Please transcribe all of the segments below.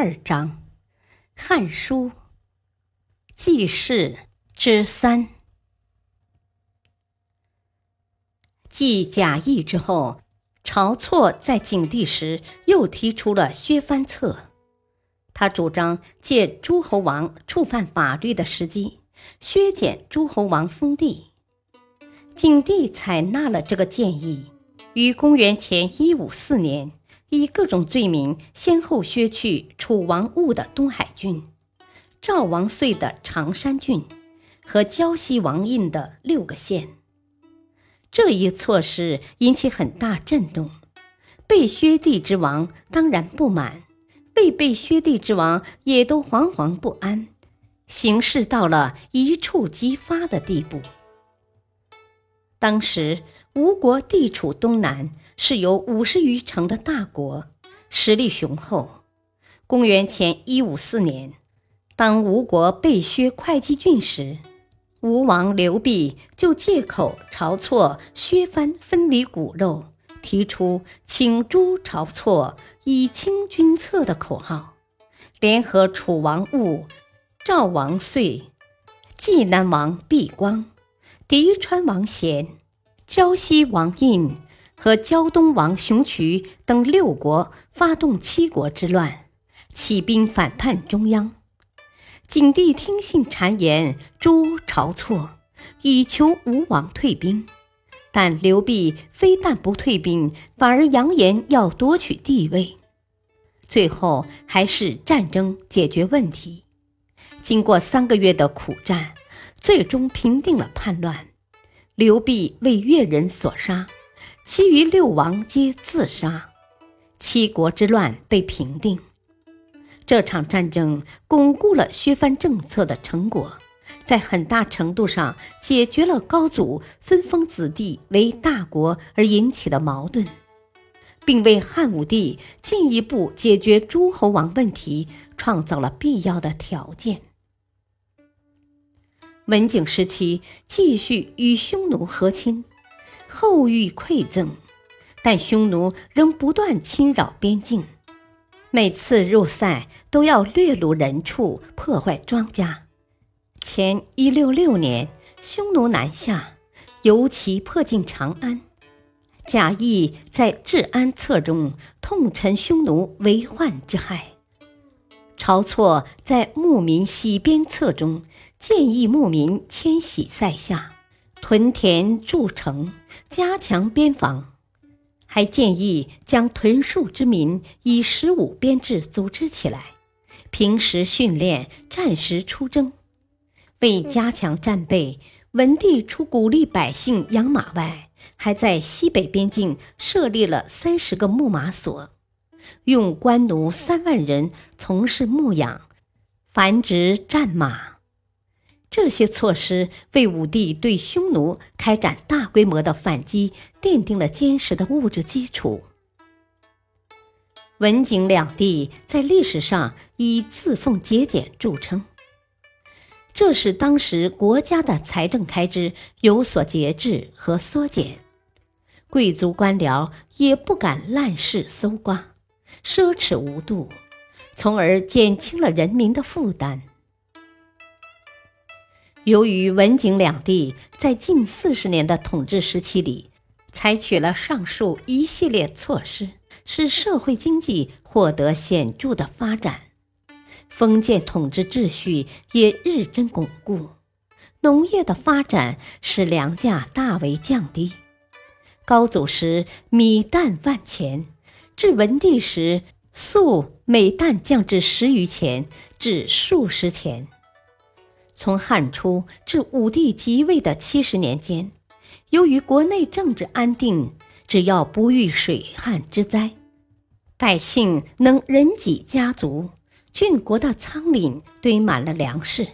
二章，《汉书·记事》之三。继贾谊之后，晁错在景帝时又提出了削藩策。他主张借诸侯王触犯法律的时机，削减诸侯王封地。景帝采纳了这个建议，于公元前一五四年。以各种罪名，先后削去楚王兀的东海郡、赵王遂的常山郡和胶西王印的六个县。这一措施引起很大震动，被削地之王当然不满，未被削地之王也都惶惶不安，形势到了一触即发的地步。当时吴国地处东南。是由五十余城的大国，实力雄厚。公元前一五四年，当吴国被削会稽郡时，吴王刘濞就借口晁错削藩分离骨肉，提出请诛晁错以清君侧的口号，联合楚王兀、赵王遂、济南王毕光、狄川王贤、胶西王印。和胶东王熊渠等六国发动七国之乱，起兵反叛中央。景帝听信谗言，诛晁错，以求吴王退兵。但刘濞非但不退兵，反而扬言要夺取地位。最后还是战争解决问题。经过三个月的苦战，最终平定了叛乱。刘濞为越人所杀。其余六王皆自杀，七国之乱被平定。这场战争巩固了削藩政策的成果，在很大程度上解决了高祖分封子弟为大国而引起的矛盾，并为汉武帝进一步解决诸侯王问题创造了必要的条件。文景时期继续与匈奴和亲。后遇馈赠，但匈奴仍不断侵扰边境，每次入塞都要掠掳人畜，破坏庄稼。前一六六年，匈奴南下，尤其迫近长安。贾谊在《治安策》中痛陈匈奴为患之害。晁错在《牧民徙边策》中建议牧民迁徙塞下。屯田筑城，加强边防，还建议将屯戍之民以十五编制组织起来，平时训练，战时出征。为加强战备，文帝除鼓励百姓养马外，还在西北边境设立了三十个牧马所，用官奴三万人从事牧养、繁殖战马。这些措施为武帝对匈奴开展大规模的反击奠定了坚实的物质基础。文景两帝在历史上以自奉节俭著称，这使当时国家的财政开支有所节制和缩减，贵族官僚也不敢滥施搜刮、奢侈无度，从而减轻了人民的负担。由于文景两帝在近四十年的统治时期里，采取了上述一系列措施，使社会经济获得显著的发展，封建统治秩序也日臻巩固，农业的发展使粮价大为降低。高祖时米担万钱，至文帝时粟每担降至十余钱至数十钱。从汉初至武帝即位的七十年间，由于国内政治安定，只要不遇水旱之灾，百姓能人给家足，郡国的仓廪堆满了粮食，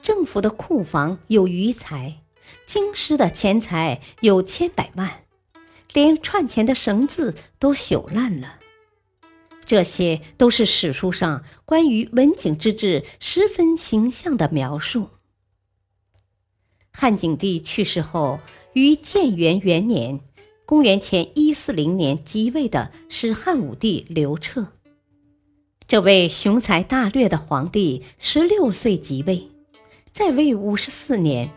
政府的库房有余财，京师的钱财有千百万，连串钱的绳子都朽烂了。这些都是史书上关于文景之治十分形象的描述。汉景帝去世后，于建元元年（公元前一四零年）即位的是汉武帝刘彻。这位雄才大略的皇帝十六岁即位，在位五十四年，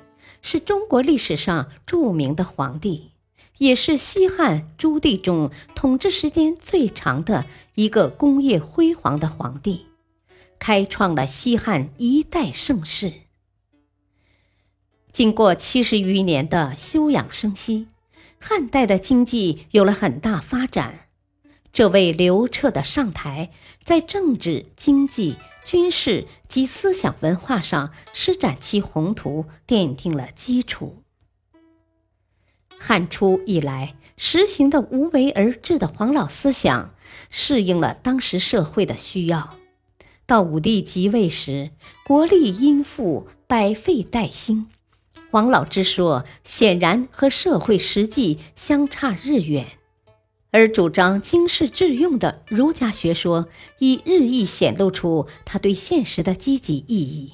是中国历史上著名的皇帝，也是西汉诸帝中统治时间最长的一个功业辉煌的皇帝，开创了西汉一代盛世。经过七十余年的休养生息，汉代的经济有了很大发展。这位刘彻的上台，在政治、经济、军事及思想文化上施展其宏图，奠定了基础。汉初以来实行的无为而治的黄老思想，适应了当时社会的需要。到武帝即位时，国力殷富，百废待兴。黄老之说显然和社会实际相差日远，而主张经世致用的儒家学说已日益显露出他对现实的积极意义。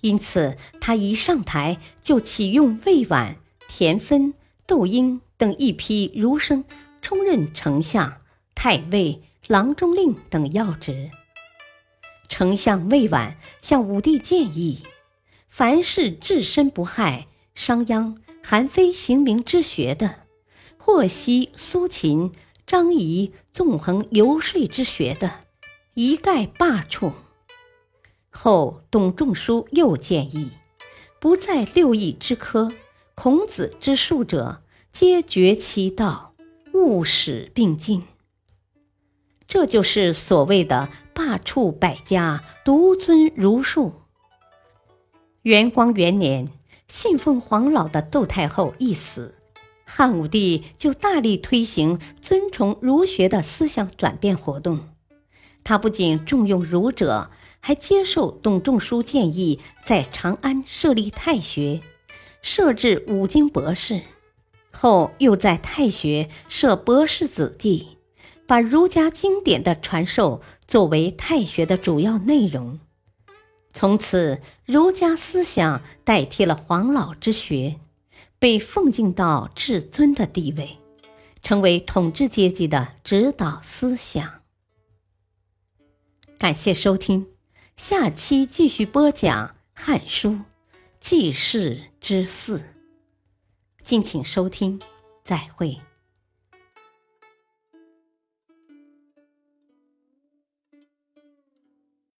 因此，他一上台就启用魏婉、田汾、窦婴等一批儒生，充任丞相、太尉、郎中令等要职。丞相魏婉向武帝建议。凡是置身不害、商鞅、韩非行名之学的，或悉苏秦、张仪纵横游说之学的，一概罢黜。后董仲舒又建议，不在六艺之科、孔子之术者，皆绝其道，勿使并进。这就是所谓的罢黜百家，独尊儒术。元光元年，信奉黄老的窦太后一死，汉武帝就大力推行尊崇儒学的思想转变活动。他不仅重用儒者，还接受董仲舒建议，在长安设立太学，设置五经博士。后又在太学设博士子弟，把儒家经典的传授作为太学的主要内容。从此，儒家思想代替了黄老之学，被奉敬到至尊的地位，成为统治阶级的指导思想。感谢收听，下期继续播讲《汉书·记事之四》，敬请收听，再会。